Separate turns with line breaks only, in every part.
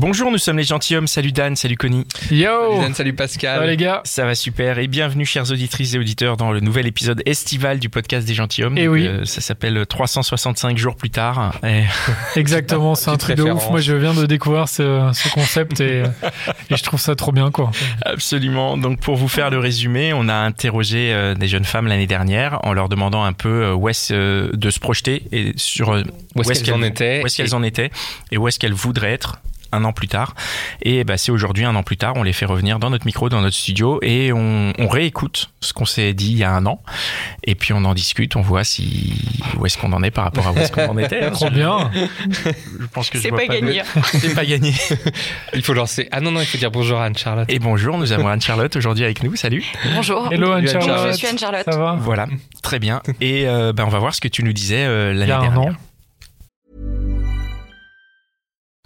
Bonjour, nous sommes les gentilshommes. Salut Dan, salut Connie.
Yo
Salut Dan, salut Pascal.
Ça va les gars
Ça va super et bienvenue chères auditrices et auditeurs dans le nouvel épisode estival du podcast des gentilshommes.
Eh
Donc,
oui.
euh, ça s'appelle 365 jours plus tard. Et
Exactement, c'est un truc de ouf. Moi, je viens de découvrir ce, ce concept et, et je trouve ça trop bien, quoi.
Absolument. Donc pour vous faire le résumé, on a interrogé euh, des jeunes femmes l'année dernière en leur demandant un peu euh, où est-ce euh, de se projeter et sur euh,
Où est-ce qu'elles en étaient
où est-ce qu'elles en étaient et où est-ce qu'elles voudraient être un an plus tard. Et bah, c'est aujourd'hui, un an plus tard, on les fait revenir dans notre micro, dans notre studio, et on, on réécoute ce qu'on s'est dit il y a un an. Et puis on en discute, on voit si où est-ce qu'on en est par rapport à où est-ce qu'on en était. hein.
Trop bien.
Je pense que je
C'est pas
de-
gagné.
C'est pas gagné.
Il faut lancer. Ah non, non, il faut dire bonjour à Anne-Charlotte.
Et bonjour, nous avons Anne-Charlotte aujourd'hui avec nous. Salut.
Bonjour.
Hello Anne-Charlotte.
Anne-Charlotte.
Je suis Anne-Charlotte.
Ça va?
Voilà, très bien. Et euh, ben, on va voir ce que tu nous disais euh,
Il y
l'année
a un
dernière.
an.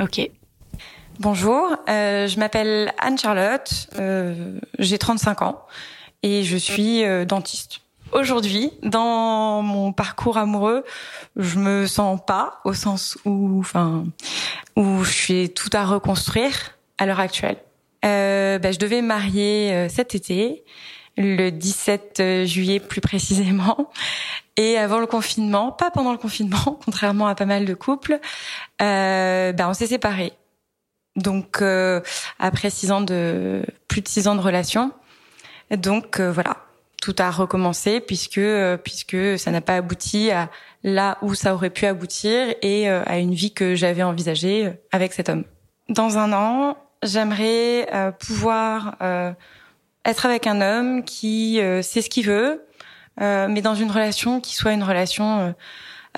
Ok. Bonjour, euh, je m'appelle Anne-Charlotte, euh, j'ai 35 ans et je suis euh, dentiste. Aujourd'hui, dans mon parcours amoureux, je me sens pas au sens où, enfin, où je suis tout à reconstruire à l'heure actuelle. Euh, bah, je devais me marier euh, cet été, le 17 juillet plus précisément. Et avant le confinement, pas pendant le confinement, contrairement à pas mal de couples, euh, ben on s'est séparés. Donc euh, après six ans de plus de six ans de relation, donc euh, voilà, tout a recommencé puisque euh, puisque ça n'a pas abouti à là où ça aurait pu aboutir et euh, à une vie que j'avais envisagée euh, avec cet homme. Dans un an, j'aimerais euh, pouvoir euh, être avec un homme qui euh, sait ce qu'il veut, euh, mais dans une relation qui soit une relation euh,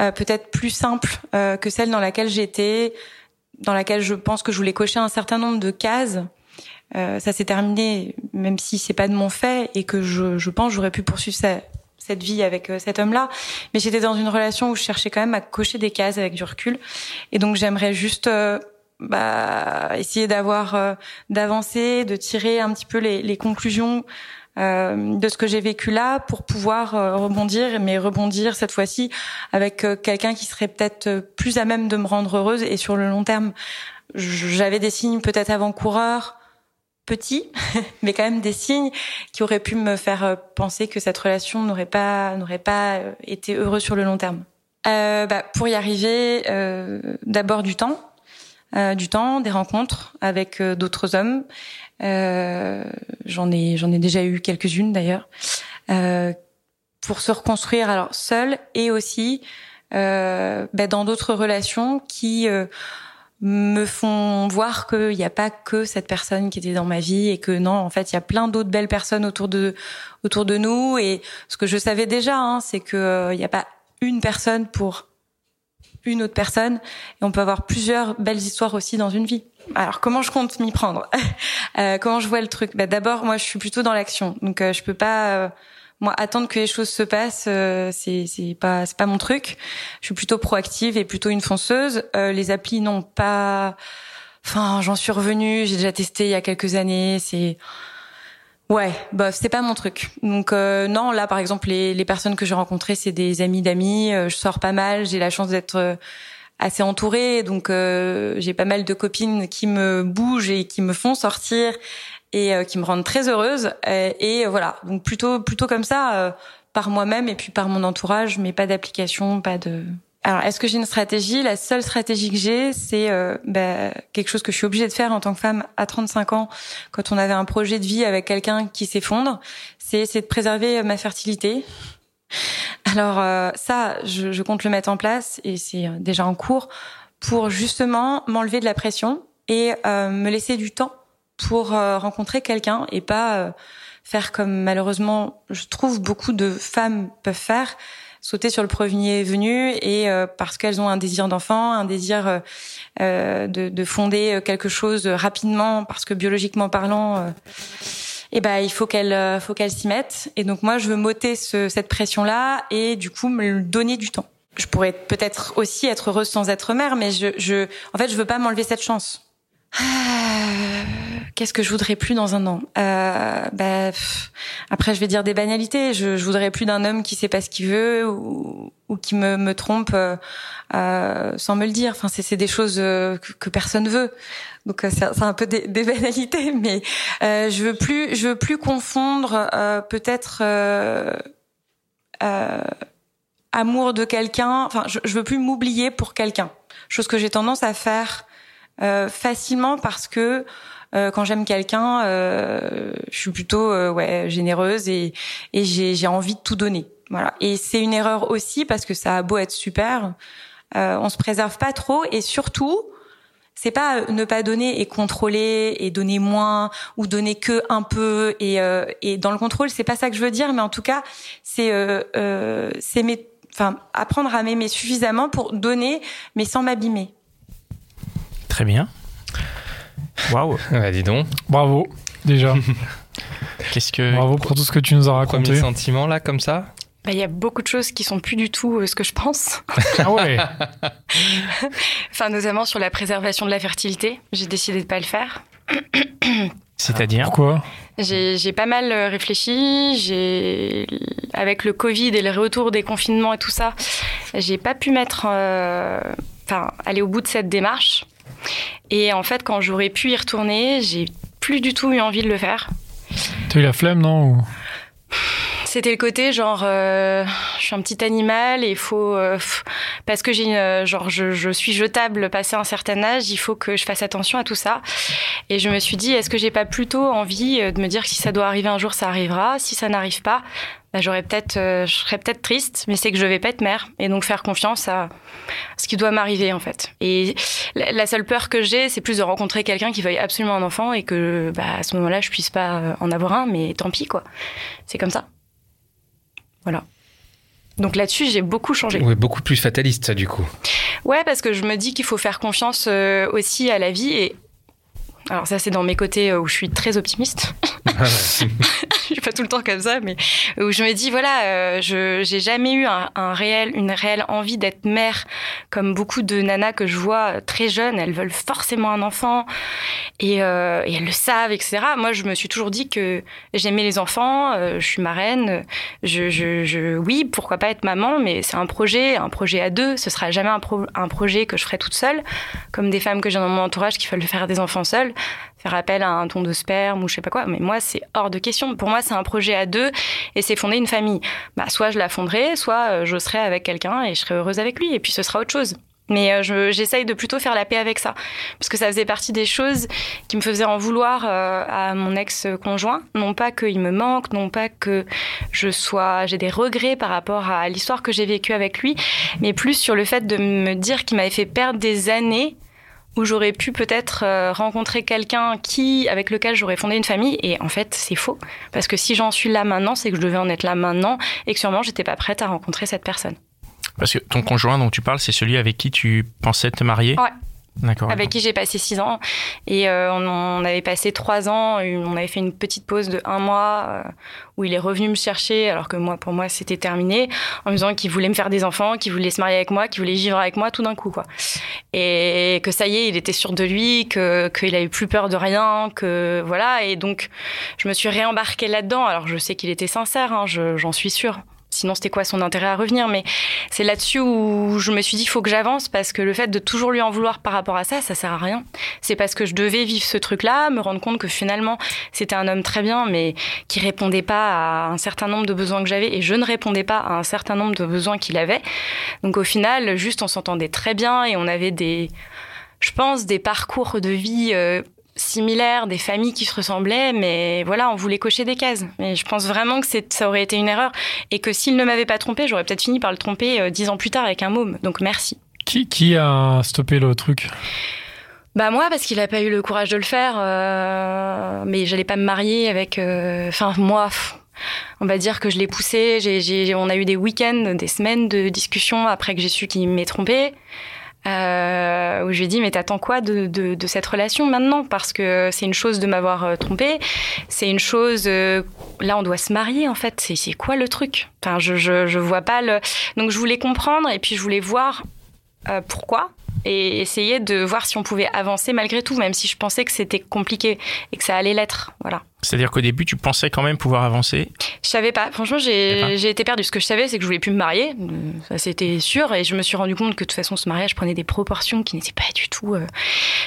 euh, peut-être plus simple euh, que celle dans laquelle j'étais, dans laquelle je pense que je voulais cocher un certain nombre de cases. Euh, ça s'est terminé, même si c'est pas de mon fait et que je, je pense j'aurais pu poursuivre ça- cette vie avec cet homme-là. Mais j'étais dans une relation où je cherchais quand même à cocher des cases avec du recul. Et donc j'aimerais juste bah, essayer d'avoir, euh, d'avancer, de tirer un petit peu les, les conclusions euh, de ce que j'ai vécu là pour pouvoir euh, rebondir, mais rebondir cette fois-ci avec euh, quelqu'un qui serait peut-être euh, plus à même de me rendre heureuse et sur le long terme. J'avais des signes peut-être avant-coureurs, petits, mais quand même des signes qui auraient pu me faire penser que cette relation n'aurait pas n'aurait pas été heureuse sur le long terme. Euh, bah, pour y arriver, euh, d'abord du temps, euh, du temps, des rencontres avec euh, d'autres hommes. Euh, j'en ai j'en ai déjà eu quelques-unes d'ailleurs. Euh, pour se reconstruire alors seul et aussi euh, bah, dans d'autres relations qui me font voir qu'il n'y a pas que cette personne qui était dans ma vie et que non en fait il y a plein d'autres belles personnes autour de autour de nous et ce que je savais déjà hein, c'est que il n'y a pas une personne pour une autre personne et on peut avoir plusieurs belles histoires aussi dans une vie. Alors comment je compte m'y prendre Euh, Comment je vois le truc? Bah, D'abord moi je suis plutôt dans l'action donc euh, je peux pas euh, moi attendre que les choses se passent euh, c'est c'est pas c'est pas mon truc. Je suis plutôt proactive et plutôt une fonceuse. Euh, les applis n'ont pas enfin j'en suis revenue, j'ai déjà testé il y a quelques années, c'est Ouais, bof, c'est pas mon truc. Donc euh, non, là par exemple les, les personnes que j'ai rencontrées, c'est des amis d'amis. euh, je sors pas mal, j'ai la chance d'être euh, assez entourée, donc euh, j'ai pas mal de copines qui me bougent et qui me font sortir et euh, qui me rendent très heureuse. Et voilà, donc plutôt plutôt comme ça, par moi-même et puis par mon entourage, mais pas d'application, pas de. Alors, est-ce que j'ai une stratégie? La seule stratégie que j'ai, c'est euh, bah, quelque chose que je suis obligée de faire en tant que femme à 35 ans, quand on avait un projet de vie avec quelqu'un qui s'effondre, c'est de préserver ma fertilité. Alors euh, ça, je, je compte le mettre en place et c'est euh, déjà en cours pour justement m'enlever de la pression et euh, me laisser du temps pour euh, rencontrer quelqu'un et pas euh, faire comme malheureusement je trouve beaucoup de femmes peuvent faire, sauter sur le premier venu et euh, parce qu'elles ont un désir d'enfant, un désir euh, de, de, fonder quelque chose rapidement parce que biologiquement parlant, et eh ben il faut qu'elles faut qu'elles s'y mettent. Et donc moi je veux m'ôter ce, cette pression là et du coup me donner du temps. Je pourrais peut-être aussi être heureuse sans être mère, mais je, je en fait je veux pas m'enlever cette chance. Qu'est-ce que je voudrais plus dans un an? Euh, bah, Après, je vais dire des banalités. Je, je voudrais plus d'un homme qui sait pas ce qu'il veut ou, ou, qui me, me trompe euh, euh sans me le dire. Enfin, c'est des choses euh, que, personne veut. Donc euh, c'est un peu des, des banalités, mais je veux plus, je veux plus confondre peut-être amour de quelqu'un. Enfin, je, je veux plus m'oublier pour quelqu'un. Chose que j'ai tendance à faire facilement parce que euh, quand j'aime quelqu'un, euh, je suis plutôt ouais généreuse et, et j'ai envie de tout donner. Voilà. Et c'est une erreur aussi parce que ça a beau être super, on se préserve pas trop et surtout c'est pas ne pas donner et contrôler et donner moins ou donner que un peu et, et dans le contrôle c'est pas ça que je veux dire mais en tout cas c'est euh, c'est enfin apprendre à m'aimer suffisamment pour donner mais sans m'abîmer
Très bien. Waouh.
Bah, dis donc.
Bravo, déjà.
Qu'est-ce que.
Bravo pour tout ce que tu nous as raconté.
Premier sentiment, là, comme ça?
Bah, il y a beaucoup de choses qui sont plus du tout euh, ce que je pense.
Ah ouais.
enfin, notamment sur la préservation de la fertilité. J'ai décidé de pas le faire.
C'est-à-dire?
Pourquoi?
J'ai pas mal euh, réfléchi. J'ai avec le Covid et le retour des confinements et tout ça, j'ai pas pu mettre, euh, enfin, aller au bout de cette démarche. Et en fait, quand j'aurais pu y retourner, j'ai plus du tout eu envie de le faire.
T'as eu la flemme, non
C'était le côté genre, euh, je suis un petit animal et il faut, euh, parce que j'ai, euh, genre, je, je, suis jetable passé un certain âge, il faut que je fasse attention à tout ça. Et je me suis dit, est-ce que j'ai pas plutôt envie de me dire que si ça doit arriver un jour, ça arrivera. Si ça n'arrive pas, bah, j'aurais peut-être, euh, je serais peut-être triste, mais c'est que je vais pas être mère et donc faire confiance à ce qui doit m'arriver en fait. Et la seule peur que j'ai, c'est plus de rencontrer quelqu'un qui veuille absolument un enfant et que bah, à ce moment-là, je puisse pas euh, en avoir un, mais tant pis quoi. C'est comme ça. Voilà. Donc là-dessus, j'ai beaucoup changé.
Oui, beaucoup plus fataliste, ça, du coup.
Ouais, parce que je me dis qu'il faut faire confiance euh, aussi à la vie et alors ça, c'est dans mes côtés où je suis très optimiste. suis pas tout le temps comme ça, mais où je me dis voilà, euh, je j'ai jamais eu un, un, réel, une réelle envie d'être mère, comme beaucoup de nanas que je vois très jeunes, elles veulent forcément un enfant et, euh, et elles le savent, etc. Moi, je me suis toujours dit que j'aimais les enfants, euh, je suis marraine, je, je, je, oui, pourquoi pas être maman, mais c'est un projet, un projet à deux. Ce sera jamais un, pro, un projet que je ferai toute seule, comme des femmes que j'ai dans mon entourage qui veulent faire des enfants seules faire appel à un don de sperme ou je sais pas quoi. Mais moi, c'est hors de question. Pour moi, c'est un projet à deux et c'est fonder une famille. Bah, soit je la fonderai, soit euh, je serai avec quelqu'un et je serai heureuse avec lui et puis ce sera autre chose. Mais euh, j'essaye de plutôt faire la paix avec ça. Parce que ça faisait partie des choses qui me faisaient en vouloir euh, à mon ex-conjoint. Non pas qu'il me manque, non pas que je sois, j'ai des regrets par rapport à l'histoire que j'ai vécue avec lui, mais plus sur le fait de me dire qu'il m'avait fait perdre des années où j'aurais pu peut-être euh, rencontrer quelqu'un qui, avec lequel j'aurais fondé une famille. Et en fait, c'est faux. Parce que si j'en suis là maintenant, c'est que je devais en être là maintenant et que sûrement j'étais pas prête à rencontrer cette personne.
Parce que ton conjoint dont tu parles, c'est celui avec qui tu pensais te marier?
Ouais. Avec qui j'ai passé six ans. Et euh, on, avait passé trois ans. On avait fait une petite pause de un mois euh, où il est revenu me chercher, alors que moi, pour moi, c'était terminé, en me disant qu'il voulait me faire des enfants, qu'il voulait se marier avec moi, qu'il voulait vivre avec moi tout d'un coup, quoi. Et que ça y est, il était sûr de lui, que qu'il avait plus peur de rien, que voilà. Et donc, je me suis réembarquée là-dedans. Alors, je sais qu'il était sincère, hein, j'en suis sûre. Sinon, c'était quoi son intérêt à revenir? Mais c'est là-dessus où je me suis dit, il faut que j'avance parce que le fait de toujours lui en vouloir par rapport à ça, ça sert à rien. C'est parce que je devais vivre ce truc-là, me rendre compte que finalement, c'était un homme très bien, mais qui répondait pas à un certain nombre de besoins que j'avais et je ne répondais pas à un certain nombre de besoins qu'il avait. Donc au final, juste on s'entendait très bien et on avait des, je pense, des parcours de vie euh, similaires, des familles qui se ressemblaient, mais voilà, on voulait cocher des cases. Mais je pense vraiment que ça aurait été une erreur et que s'il ne m'avait pas trompé, j'aurais peut-être fini par le tromper euh, dix ans plus tard avec un môme. Donc merci.
Qui, qui a stoppé le truc?
Bah moi parce qu'il a pas eu le courage de le faire, euh, mais j'allais pas me marier avec. Euh, enfin moi, on va dire que je l'ai poussé. On a eu des week-ends, des semaines de discussion après que j'ai su qu'il m'est trompé. Euh, où je lui ai dit mais t'attends quoi de, de, cette relation maintenant? Parce que c'est une chose de m'avoir euh, trompé. C'est une chose euh, là on doit se marier en fait. C'est quoi le truc? Enfin je, je vois pas le donc je voulais comprendre et puis je voulais voir pourquoi et essayer de voir si on pouvait avancer malgré tout même si je pensais que c'était compliqué et que ça allait l'être. Voilà
C'est-à-dire qu'au début, tu pensais quand même pouvoir avancer.
je savais pas. Franchement, j'ai été perdue. Ce que je savais, c'est que je voulais plus me marier. Ça, c'était sûr. Et je me suis rendu compte que de toute façon, ce mariage prenait des proportions qui n'étaient pas du tout. euh,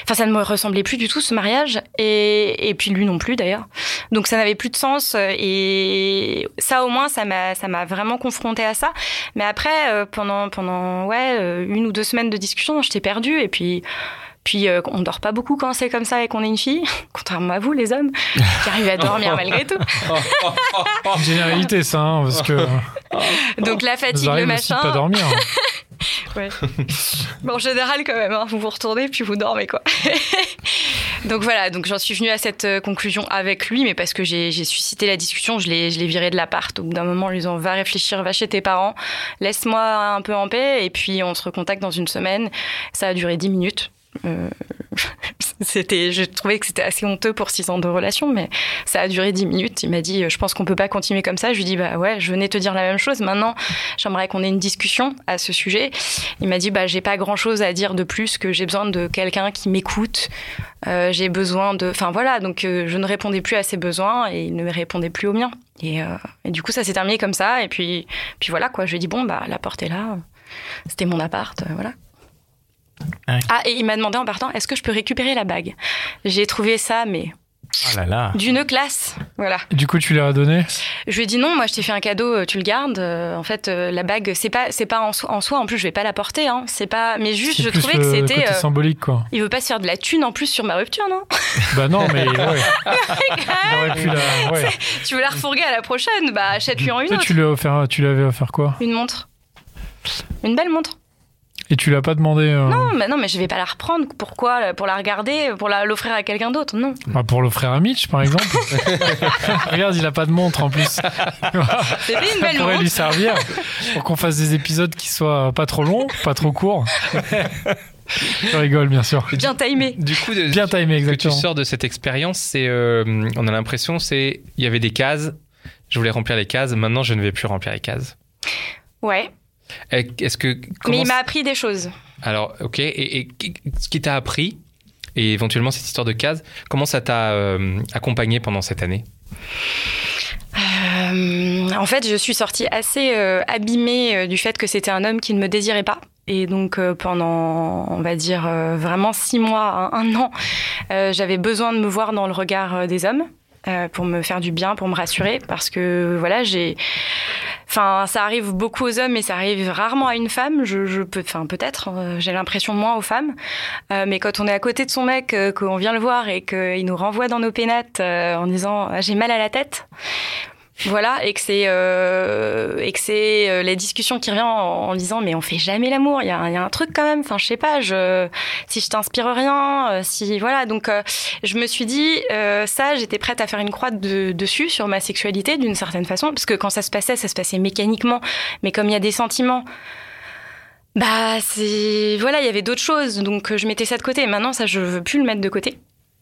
Enfin, ça ne me ressemblait plus du tout, ce mariage. Et, et puis lui non plus, d'ailleurs. Donc, ça n'avait plus de sens. Et ça, au moins, ça m'a ça m'a vraiment confrontée à ça. Mais après, euh, pendant, pendant ouais, euh, une ou deux semaines de discussion, j'étais perdue. Et puis. Puis euh, on dort pas beaucoup quand c'est comme ça et qu'on est une fille, contrairement à vous les hommes, qui arrivent à dormir malgré tout.
Généralité, ça, hein, parce que
Donc la fatigue, le
arrive aussi pas dormir.
Ouais. Bon, en général, quand même, hein, vous vous retournez puis vous dormez, quoi. donc voilà, donc j'en suis venue à cette euh, conclusion avec lui, mais parce que j'ai suscité la discussion, je l'ai je l'ai viré de l'appart. Au bout d'un moment, en lui disant va réfléchir, va chez tes parents, laisse-moi un peu en paix, et puis on se recontacte dans une semaine. Ça a duré 10 minutes. Euh, c'était, je trouvais que c'était assez honteux pour six ans de relation, mais ça a duré dix minutes. Il m'a dit, je pense qu'on peut pas continuer comme ça. Je lui dis, bah ouais, je venais te dire la même chose. Maintenant, j'aimerais qu'on ait une discussion à ce sujet. Il m'a dit, bah j'ai pas grand chose à dire de plus que j'ai besoin de quelqu'un qui m'écoute. Euh, j'ai besoin de, enfin voilà, donc euh, je ne répondais plus à ses besoins et il ne répondait plus aux miens. Et, euh, du coup, ça s'est terminé comme ça. Et puis, puis voilà quoi. Je lui ai dit, bon bah la porte est là. C'était mon appart, euh, Ah, et il m'a demandé en partant, est-ce que je peux récupérer la bague? J'ai trouvé ça, mais
Oh là là.
d'une classe. Voilà.
Du coup, tu l'as donné?
Je lui ai dit non, moi je t'ai fait un cadeau, euh, tu le gardes. Euh, en fait, euh, la bague, c'est pas, c'est pas en, so- en soi. En plus, je vais pas la porter. Hein. C'est pas. Mais juste,
C'est
je trouvais que c'était.
côté
euh,
symbolique, quoi.
il veut pas se faire de la thune en plus sur ma rupture, non?
Bah non, mais ouais. Il aurait pu la. Ouais.
Tu veux la refourguer à la prochaine? Bah achète-lui en une
Toi,
autre.
tu lui as offert, tu lui avais offert quoi?
Une montre. Une belle montre.
Et tu l'as pas demandé euh,
Non, mais non, mais je vais pas la reprendre. Pourquoi Pour la regarder Pour la- l'offrir à quelqu'un d'autre? Non.
bah, pour l'offrir à Mitch, par exemple. Regarde, il a pas de montre en plus.
C'était une
Ça
belle
pourrait
montre.
lui servir pour qu'on fasse des épisodes qui soient pas trop longs, pas trop courts. Je rigole, bien sûr.
Bien timé.
Du coup, de,
Bien timé,
ce que tu
exactement.
sors de cette expérience, c'est, euh, on a l'impression, c'est, il y avait des cases. Je voulais remplir les cases. Maintenant, je ne vais plus remplir les cases.
Ouais.
Et Est-ce que
Mais il m'a appris des choses.
Alors, ok. Et, et ce qui t'a appris et éventuellement cette histoire de cases, comment ça t'a euh, accompagné pendant cette année?
Euh, en fait, je suis sortie assez euh, abîmée euh, du fait que c'était un homme qui ne me désirait pas. Et donc euh, pendant, on va dire, euh, vraiment six mois, un, un an, euh, j'avais besoin de me voir dans le regard euh, des hommes euh, pour me faire du bien, pour me rassurer, parce que voilà, j'ai, enfin, ça arrive beaucoup aux hommes, mais ça arrive rarement à une femme. Je, je peux, enfin, peut-être, euh, j'ai l'impression moins aux femmes. Euh, mais quand on est à côté de son mec, euh, qu'on vient le voir et qu'il nous renvoie dans nos pénates euh, en disant ah, j'ai mal à la tête. Voilà, et que c'est euh, et que c'est euh, la discussion qui revient en, disant mais on fait jamais l'amour, il y a, un- truc quand même. Enfin, je sais pas, je si je t'inspire rien, euh, si voilà. Donc euh, je me suis dit euh, ça, j'étais prête à faire une croix de- dessus sur ma sexualité d'une certaine façon, parce que quand ça se passait, ça se passait mécaniquement. Mais comme il y a des sentiments, bah c'est voilà, il y avait d'autres choses, donc je mettais ça de côté. Maintenant, ça, je veux plus le mettre de côté.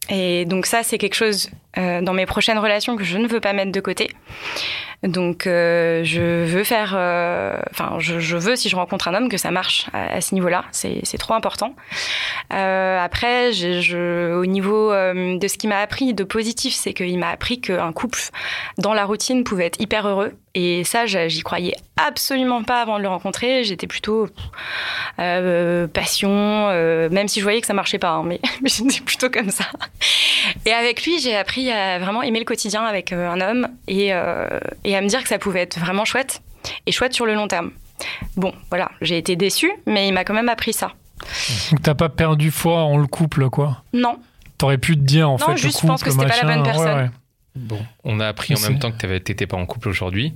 Et donc ça, c'est quelque chose euh, dans mes prochaines relations que je ne veux pas mettre de côté. Donc euh, je veux faire, euh, enfin je, veux si je rencontre un homme que ça marche à, ce niveau-là. C'est trop important. Après, au niveau de ce qu'il m'a appris de positif, c'est qu'il m'a appris qu'un couple dans la routine pouvait être hyper heureux. Et ça, j'y croyais absolument pas avant de le rencontrer. J'étais plutôt passion, même si je voyais que ça marchait pas, hein, mais j'étais plutôt comme ça. Et avec lui, j'ai appris à vraiment aimer le quotidien avec euh, un homme et, euh, et à me dire que ça pouvait être vraiment chouette et chouette sur le long terme. Bon, voilà, j'ai été déçue, mais il m'a quand même appris ça.
Donc t'as pas perdu foi en le couple, quoi?
Non,
T'aurais pu te dire en
Non,
fait
juste,
le
je pense que c'était pas la bonne personne.
ouais.
Bon, on a appris en même temps que t'avais- t'étais pas en couple aujourd'hui.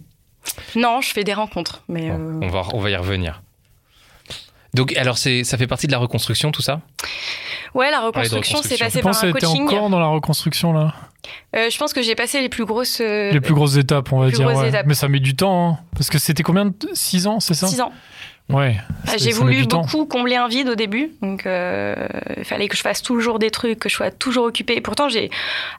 non, je fais des rencontres, mais
Bon,
euh,
on va on va y revenir. Donc alors c'est ça fait partie de la reconstruction tout ça?
Ouais, la reconstruction, c'est passé par un
t'étais
coaching.
encore dans la reconstruction là?
Euh, je pense que j'ai passé les plus grosses. euh,
Les plus grosses étapes, on va
plus
dire.
grosses
ouais.
étapes.
Mais ça met du temps. hein. Parce que c'était combien de... 6 ans, c'est ça?
Six ans.
Ouais.
Ah,
c'est-
J'ai voulu beaucoup combler un vide au début, donc euh, il fallait que je fasse toujours des trucs, que je sois toujours occupée. Pourtant, j'ai,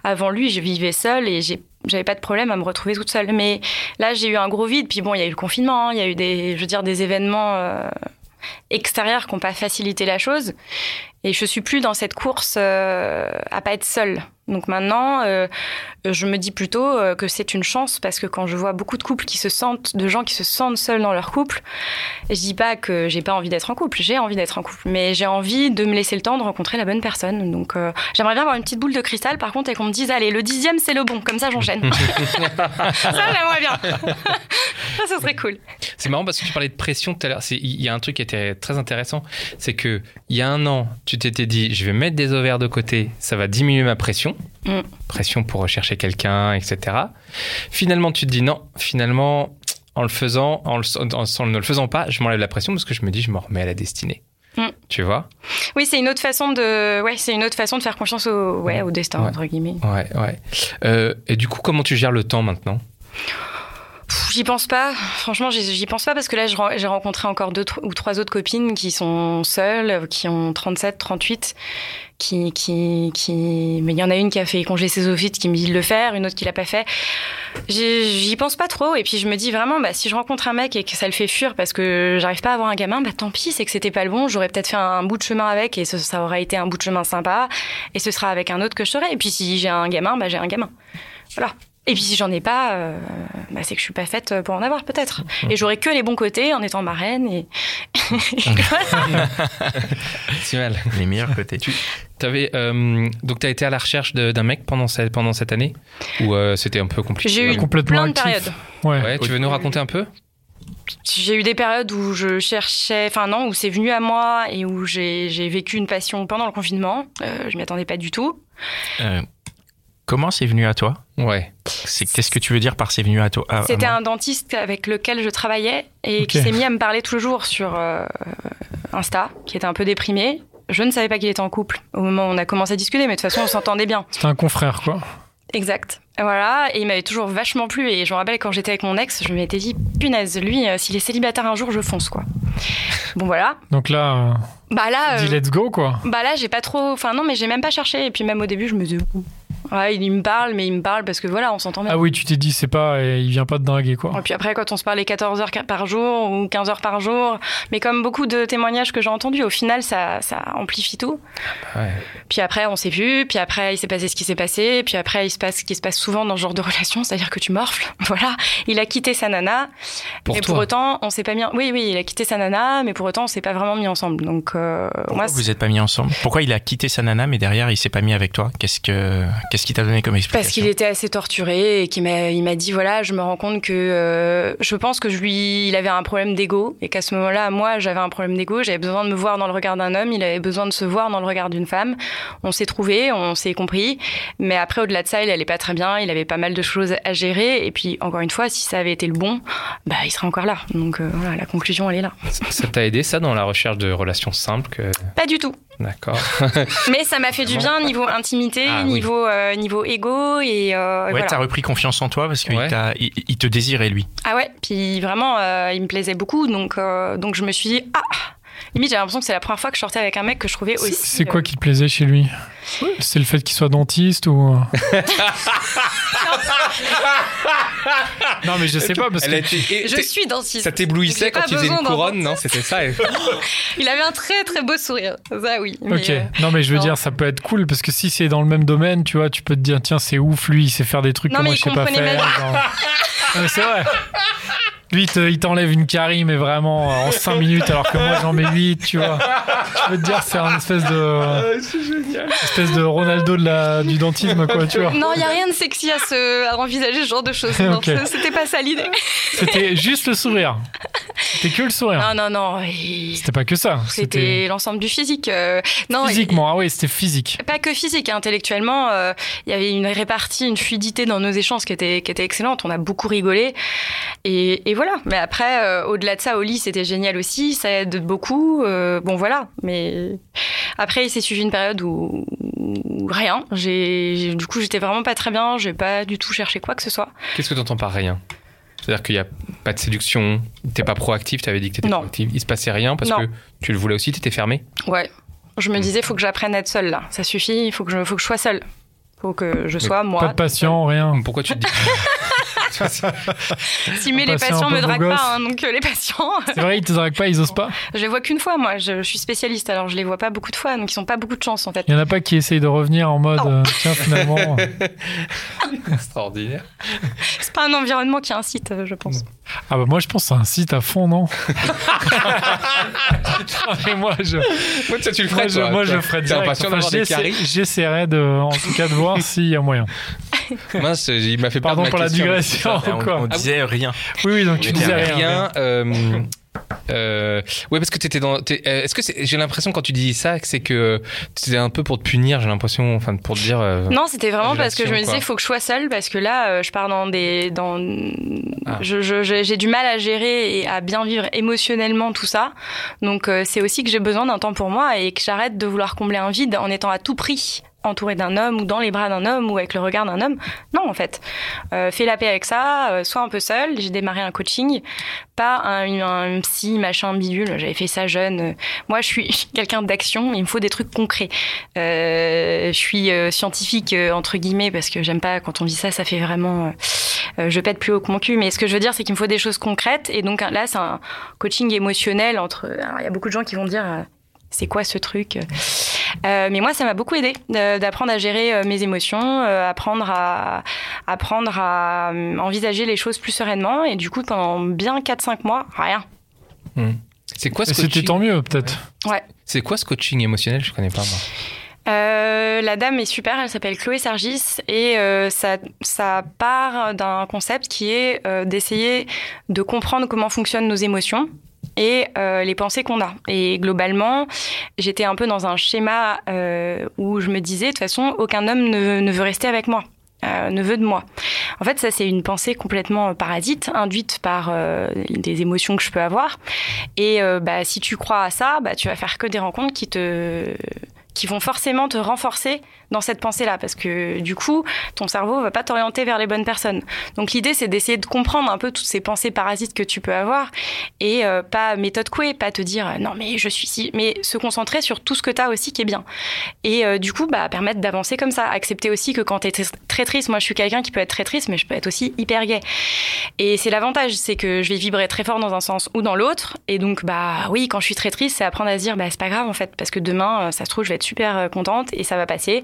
avant lui, je vivais seule et j'ai, j'avais pas de problème à me retrouver toute seule. Mais là, j'ai eu un gros vide. Puis bon, il y a eu le confinement, hein, il y a eu des, je veux dire, des événements euh, extérieurs qui n'ont pas facilité la chose. Et je suis plus dans cette course euh, à pas être seule. Donc maintenant, euh, je me dis plutôt euh, que c'est une chance parce que quand je vois beaucoup de couples qui se sentent, de gens qui se sentent seuls dans leur couple, je dis pas que j'ai pas envie d'être en couple, j'ai envie d'être en couple, mais j'ai envie de me laisser le temps de rencontrer la bonne personne. Donc euh, j'aimerais bien avoir une petite boule de cristal par contre et qu'on me dise allez le dixième c'est le bon, comme ça j'enchaîne. ça j'aimerais bien. ça ce serait cool.
C'est marrant parce que tu parlais de pression tout à l'heure. Il y a un truc qui était très intéressant. C'est que il y a un an, tu t'étais dit, je vais mettre des ovaires de côté, ça va diminuer ma pression.
Mm.
Pression pour rechercher quelqu'un, etc. Finalement, tu te dis non, finalement, en le faisant, en, le- en- en ne le faisant pas, je m'enlève la pression parce que je me dis, je me remets à la destinée.
Mm.
Tu vois?
Oui c'est une autre façon de, ouais c'est une autre façon de faire confiance au, ouais, au destin
Ouais.
entre guillemets.
Ouais, ouais. Euh, et du coup, comment tu gères le temps maintenant?
J'y pense pas. Franchement, j'y pense pas parce que là, j'ai rencontré encore deux ou trois autres copines qui sont seules, qui ont 37, 38, qui, qui, qui, mais il y en a une qui a fait congé ses ophites, qui me dit de le faire, une autre qui l'a pas fait. J'y pense pas trop. Et puis, je me dis vraiment, bah, si je rencontre un mec et que ça le fait fuir parce que j'arrive pas à avoir un gamin, bah, tant pis, c'est que c'était pas le bon. J'aurais peut-être fait un bout de chemin avec et ça aurait été un bout de chemin sympa. Et ce sera avec un autre que je serai. Et puis, si j'ai un gamin, bah, j'ai un gamin. Voilà. Et puis si j'en ai pas, euh, bah, c'est que je suis pas faite pour en avoir peut-être. Et j'aurai que les bons côtés en étant marraine. Et Voilà.
Mal.
Les meilleurs côtés.
T'avais, euh, donc, tu as été à la recherche d'un mec pendant cette, pendant cette année Ou euh, c'était un peu compliqué?
J'ai eu
Complètement
plein de
actif.
périodes.
Ouais.
Ouais, tu veux nous raconter un peu?
J'ai eu des périodes où je cherchais, enfin non, où c'est venu à moi et où j'ai j'ai vécu une passion pendant le confinement. Euh, je m'y attendais pas du tout.
Euh, comment c'est venu à toi?
Ouais.
C'est Qu'est-ce que tu veux dire par c'est venu à toi
C'était un dentiste avec lequel je travaillais et qui s'est mis à me parler tous les jours sur euh, Insta, qui était un peu déprimé. Je ne savais pas qu'il était en couple au moment où on a commencé à discuter, mais de toute façon, on s'entendait bien.
C'était un confrère, quoi.
Exact. Voilà, et il m'avait toujours vachement plu. Et je me rappelle quand j'étais avec mon ex, je m'étais dit, punaise, lui, euh, s'il est célibataire un jour, je fonce, quoi. Bon, voilà.
Donc là,
Bah là,
euh, dis
euh,
let's go, quoi.
bah là, j'ai pas trop. Enfin, non, mais j'ai même pas cherché. Et puis, même au début, je me disais, ouais, il me parle, mais il me parle parce que voilà, on s'entend bien.
Ah oui, tu t'es dit, c'est pas, et il vient pas de dinguer, quoi.
Et puis après, quand on se parlait 14 heures par jour ou 15 heures par jour, mais comme beaucoup de témoignages que j'ai entendus, au final, ça, ça amplifie tout.
Ouais.
Puis après, on s'est vu, puis après, il s'est passé ce qui s'est passé, puis après, il se passe ce qui se passe souvent dans ce genre de relation, c'est-à-dire que tu morfles. Voilà. Il a quitté sa nana.
Pour
mais
toi.
pour autant, on s'est pas mis. en- Oui, oui, il a quitté sa nana, mais pour autant, on s'est pas vraiment mis ensemble. Donc, euh,
Pourquoi
moi,
vous êtes pas mis ensemble? Pourquoi il a quitté sa nana mais derrière il s'est pas mis avec toi? Qu'est-ce que qu'est-ce qui t'a donné comme explication
Parce qu'il était assez torturé et qu'il m'a, il m'a dit voilà, je me rends compte que euh, je pense que je lui, il avait un problème d'ego et qu'à ce moment-là, moi, j'avais un problème d'ego. J'avais besoin de me voir dans le regard d'un homme, il avait besoin de se voir dans le regard d'une femme. On s'est trouvé, on s'est compris, mais après, au-delà de ça, il allait pas très bien. Il avait pas mal de choses à gérer et puis encore une fois, si ça avait été le bon, bah, il serait encore là. Donc euh, voilà, la conclusion, elle est là.
Ça t'a aidé, ça, dans la recherche de relations simples que...
Pas du tout.
D'accord.
Mais ça m'a fait du bien niveau intimité,
Ah oui.
niveau euh, niveau ego et, euh, et
Ouais,
voilà.
t'as repris confiance en toi parce qu'il
Ouais.
il, il te désirait lui.
Ah ouais, puis vraiment, euh, il me plaisait beaucoup, donc, euh, donc je me suis dit, ah Limite, j'ai l'impression que c'est la première fois que je sortais avec un mec que je trouvais
C'est-
aussi.
C'est quoi qui te plaisait chez lui? C'est le fait qu'il soit dentiste ou euh? Non, mais je sais pas parce que
Je suis dentiste.
Ça t'éblouissait quand tu faisais une couronne, non C'était ça et-
Il avait un très très beau sourire, ça oui. mais,
Ok.
euh,
Non, mais je veux
non.
dire, ça peut être cool parce que si c'est dans le même domaine, tu vois, tu peux te dire, tiens, c'est ouf, lui, il sait faire des trucs
Non,
que moi je sais pas faire. genre. Non, mais c'est vrai. Lui, il te- il t'enlève une carie, mais vraiment euh, en 5 minutes, alors que moi j'en mets 8, tu vois. Je peux te dire, c'est un espèce de. espèce de Ronaldo de la, du dentisme, quoi, tu vois.
Non, il n'y a rien de sexy à, se, à envisager ce genre de choses. Non,
Ok.
ce- C'était pas ça l'idée.
C'était juste le sourire. C'était que le sourire.
Non, non, non. et-
C'était pas que ça.
C'était l'ensemble du physique. euh, non,
physiquement. Ah oui, c'était physique.
pas que physique, intellectuellement, euh, il y avait une répartie, une fluidité dans nos échanges qui était, qui était excellente. On a beaucoup rigolé. Et, et voilà. Mais après, euh, au-delà de ça, au lit, c'était génial aussi. Ça aide beaucoup. euh, bon, voilà. Mais après, il s'est suivi une période où, où rien. J'ai, du coup, j'étais vraiment pas très bien. J'ai pas du tout cherché quoi que ce soit.
Qu'est-ce que tu entends par rien? C'est-à-dire qu'il n'y a pas de séduction, t'es pas proactif, tu avais dit que t'étais
Non.
proactif, il se passait rien parce
Non.
que tu le voulais aussi, t'étais fermé?
Ouais. Je me disais, faut que j'apprenne à être seule là. Ça suffit. Il faut que je, faut que je sois seule. Faut que je sois moi.
Pas de patient, rien.
Pourquoi tu te dis
Si mais les patients me draguent pas, hein, donc euh, les patients,
C'est vrai, ils te draguent pas, ils osent pas.
je les vois qu'une fois. Moi, je, je suis spécialiste, alors je les vois pas beaucoup de fois, donc ils ont pas beaucoup de chance en fait.
Il y en a pas qui essayent de revenir en mode,
Non.
euh, tiens, finalement.
extraordinaire
C'est pas un environnement qui incite, euh, je pense.
Ah bah moi, je pense que c'est un site à fond, non? Et moi, je,
Moi, ça, tu le
moi,
ferais,
je,
toi,
moi,
toi.
je ferais direct. Enfin, J'essaierai de, en tout cas, de voir s'il y a moyen.
Mince, il m'a fait perdre
Pardon
ma
pour la digression.
On,
encore.
on disait rien.
Oui, oui, donc tu
On
disais rien.
Rien. euh, euh, ouais, parce que t'étais dans. euh, Est-ce que j'ai l'impression quand tu dis ça que c'est que c'était un peu pour te punir. J'ai l'impression, enfin, pour te dire. euh,
Non, c'était vraiment parce que je me disais,
quoi.
faut que je sois seule parce que là, euh, je pars dans des, dans,
Ah.
j'ai du mal à gérer et à bien vivre émotionnellement tout ça. Donc euh, c'est aussi que j'ai besoin d'un temps pour moi et que j'arrête de vouloir combler un vide en étant à tout prix entouré d'un homme ou dans les bras d'un homme ou avec le regard d'un homme. Non, en fait. Euh, fais la paix avec ça, euh, sois un peu seul. J'ai démarré un coaching, pas un, psy, machin, bidule. J'avais fait ça jeune. Moi, je suis quelqu'un d'action, il me faut des trucs concrets. Euh, je suis scientifique, entre guillemets, parce que j'aime pas quand on dit ça, ça fait vraiment... je pète plus haut que mon cul, mais ce que je veux dire, c'est qu'il me faut des choses concrètes. Et donc là, c'est un coaching émotionnel entre... Il y a beaucoup de gens qui vont dire... c'est quoi ce truc? Euh, Mais moi, ça m'a beaucoup aidé d'apprendre à gérer euh, mes émotions, euh, apprendre à apprendre à euh, envisager les choses plus sereinement. Et du coup, pendant bien 4-5 mois, rien.
C'est quoi ce
c'était
coaching
tant mieux, peut-être.
C'est quoi ce coaching émotionnel? Je connais pas moi.
Euh, la dame est super, elle s'appelle Chloé Sargis et euh, ça, ça part d'un concept qui est euh, d'essayer de comprendre comment fonctionnent nos émotions et euh, les pensées qu'on a. Et globalement, j'étais un peu dans un schéma euh, où je me disais, de toute façon, aucun homme ne, veut rester avec moi. euh, ne veut de moi. En fait, ça c'est une pensée complètement parasite, induite par des émotions que je peux avoir. Et bah, si tu crois à ça, bah, tu vas faire que des rencontres qui te qui vont forcément te renforcer dans cette pensée-là, parce que du coup, ton cerveau va pas t'orienter vers les bonnes personnes. Donc l'idée, c'est d'essayer de comprendre un peu toutes ces pensées parasites que tu peux avoir, et euh, pas méthode couée, pas te dire non mais je suis si, mais se concentrer sur tout ce que tu as aussi qui est bien. Et euh, du coup, bah permettre d'avancer comme ça, accepter aussi que quand tu es très triste, moi je suis quelqu'un qui peut être très triste, mais je peux être aussi hyper gay. Et c'est l'avantage, c'est que je vais vibrer très fort dans un sens ou dans l'autre, et donc bah oui, quand je suis très triste, c'est apprendre à se dire bah c'est pas grave en fait, parce que demain, euh, ça se trouve, je vais être super contente et ça va passer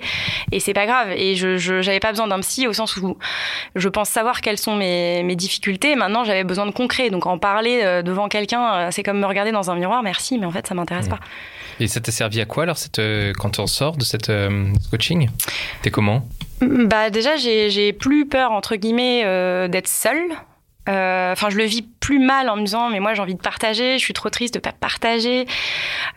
et c'est pas grave. Et je j'avais pas besoin d'un psy au sens où je pense savoir quelles sont mes, mes difficultés. Maintenant j'avais besoin de concret. Donc en parler euh, devant quelqu'un euh, c'est comme me regarder dans un miroir. Merci mais en fait ça m'intéresse pas.
Et ça t'a servi à quoi alors cette, euh, quand on sort de cette euh, ce coaching? T'es comment?
Bah déjà j'ai j'ai plus peur entre guillemets euh, d'être seule Euh, Enfin, je le vis plus mal en me disant, mais moi j'ai envie de partager, je suis trop triste de pas partager.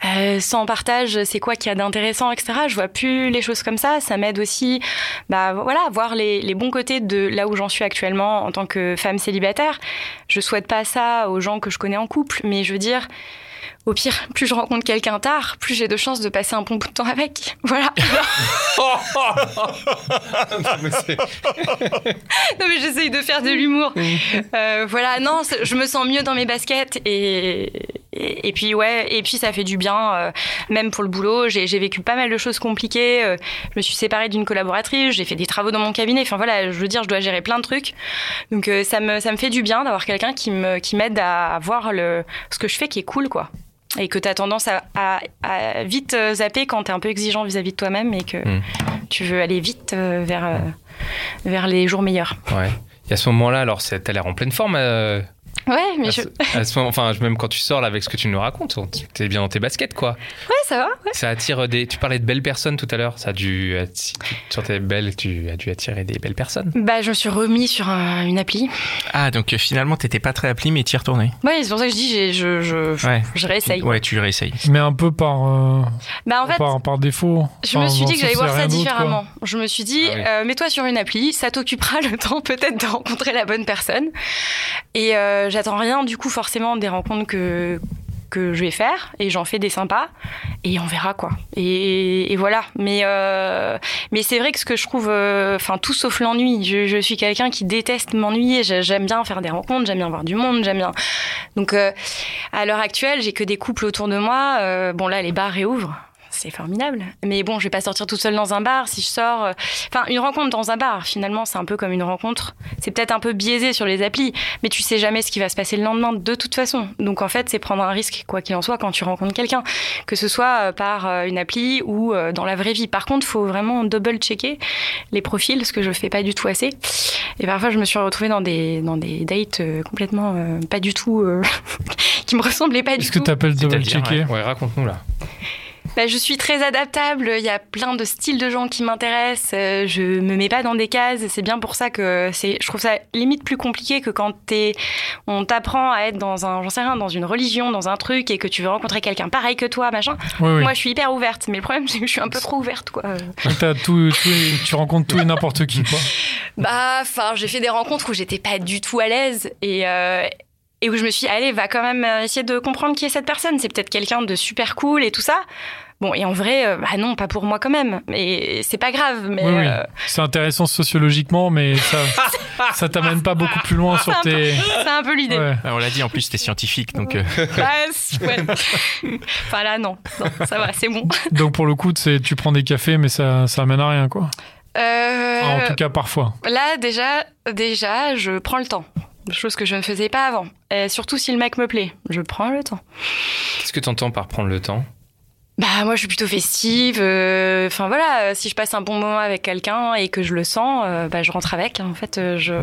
Euh, sans partage, c'est quoi qu'il y a d'intéressant, etc. Je vois plus les choses comme ça. Ça m'aide aussi, bah voilà, à voir les, les bons côtés de là où j'en suis actuellement en tant que femme célibataire. Je souhaite pas ça aux gens que je connais en couple, mais je veux dire. Au pire, plus je rencontre quelqu'un tard, plus j'ai de chances de passer un bon bout de temps avec. Voilà. non mais j'essaye de faire de l'humour. Euh, voilà, non, je me sens mieux dans mes baskets et, et, et puis ouais, et puis ça fait du bien, euh, même pour le boulot. J'ai vécu pas mal de choses compliquées. euh, je me suis séparée d'une collaboratrice, j'ai fait des travaux dans mon cabinet. Enfin voilà, je veux dire, je dois gérer plein de trucs. Donc euh, ça me ça me fait du bien d'avoir quelqu'un qui me qui m'aide à voir le ce que je fais qui est cool quoi. Et que tu as tendance à, à- à vite zapper quand tu es un peu exigeant vis-à-vis de toi-même et que
Mm.
tu veux aller vite vers, vers les jours meilleurs.
Ouais. Et à ce moment-là, alors c'est- t'as l'air en pleine forme euh,
Ouais, mais
À
je.
ce- à ce moment- enfin, même quand tu sors là avec ce que tu nous racontes, on- t'es bien dans tes baskets, quoi.
Ouais, ça va. Ouais.
Ça attire des. Tu parlais de belles personnes tout à l'heure. Ça a dû. atti- Tu te sentais belle, tu as dû attirer des belles personnes.
Bah, je me suis remis sur un- une appli.
Ah, donc euh, finalement, t'étais pas très appli, mais t'y es retourné.
Ouais, c'est pour ça que je dis, je, je,
Ouais.
je réessaye.
Ouais, tu réessayes.
Mais un peu par, euh,
Bah, en fait,
par, par défaut.
Je me suis dit que j'allais voir ça différemment. Je me suis dit,
Ah oui.
euh, mets-toi sur une appli, ça t'occupera le temps peut-être de rencontrer la bonne personne. Et euh, j'attends rien du coup forcément des rencontres que que je vais faire et j'en fais des sympas et on verra quoi. Et, voilà. Mais euh, mais c'est vrai que ce que je trouve euh, enfin tout sauf l'ennui. Je, suis quelqu'un qui déteste m'ennuyer. J'ai- j'aime bien faire des rencontres j'aime bien voir du monde j'aime bien. Donc euh, à l'heure actuelle j'ai que des couples autour de moi. Euh, bon là les bars réouvrent c'est formidable. Mais bon, je vais pas sortir toute seule dans un bar. Si je sors, euh, enfin, une rencontre dans un bar, finalement, c'est un peu comme une rencontre. C'est peut-être un peu biaisé sur les applis, mais tu sais jamais ce qui va se passer le lendemain de toute façon. Donc en fait, c'est prendre un risque, quoi qu'il en soit, quand tu rencontres quelqu'un, que ce soit euh, par euh, une appli ou euh, dans la vraie vie. Par contre, faut vraiment double checker les profils, ce que je fais pas du tout assez. Et parfois, je me suis retrouvée dans des dans des dates euh, complètement euh, pas du tout euh, qui me ressemblaient pas du
Est-ce que
tout.
tu appelles double
C'est-à-dire,
checker?
Ouais, raconte-nous là.
Bah, je suis très adaptable. Il y a plein de styles de gens qui m'intéressent. Euh, Je me mets pas dans des cases. C'est bien pour ça que c'est. Je trouve ça limite plus compliqué que quand t'es. On t'apprend à être dans un, j'en sais rien, dans une religion, dans un truc, et que tu veux rencontrer quelqu'un pareil que toi, machin.
Oui, oui.
Moi, je suis hyper ouverte. Mais le problème, c'est que je suis un peu trop ouverte, quoi.
T'as tout, tout tu rencontres tout et n'importe qui, quoi.
Bah, enfin, j'ai fait des rencontres où j'étais pas du tout à l'aise et. euh, et où je me suis dit, allez, va quand même euh, essayer de comprendre qui est cette personne. C'est peut-être quelqu'un de super cool et tout ça. Bon, et en vrai, euh, bah non, pas pour moi quand même. Et c'est pas grave, mais.
Oui, oui.
euh,
C'est intéressant sociologiquement, mais ça, ça t'amène pas beaucoup plus loin sur tes.
c'est un peu l'idée.
Ouais.
Bah, on l'a dit, en plus, t'es scientifique, donc. euh,
Bah, c'est- ouais. enfin là, non. non ça va, c'est bon.
Donc pour le coup, tu prends des cafés, mais ça, ça amène à rien, quoi.
Euh,
Enfin, en tout cas, parfois.
Là, déjà, déjà, je prends le temps. Chose que je ne faisais pas avant. Et surtout si le mec me plaît, je prends le temps.
Qu'est-ce que tu entends par prendre le temps?
Bah moi je suis plutôt festive. euh, Enfin voilà, euh, si je passe un bon moment avec quelqu'un et que je le sens, euh, bah je rentre avec. En fait, je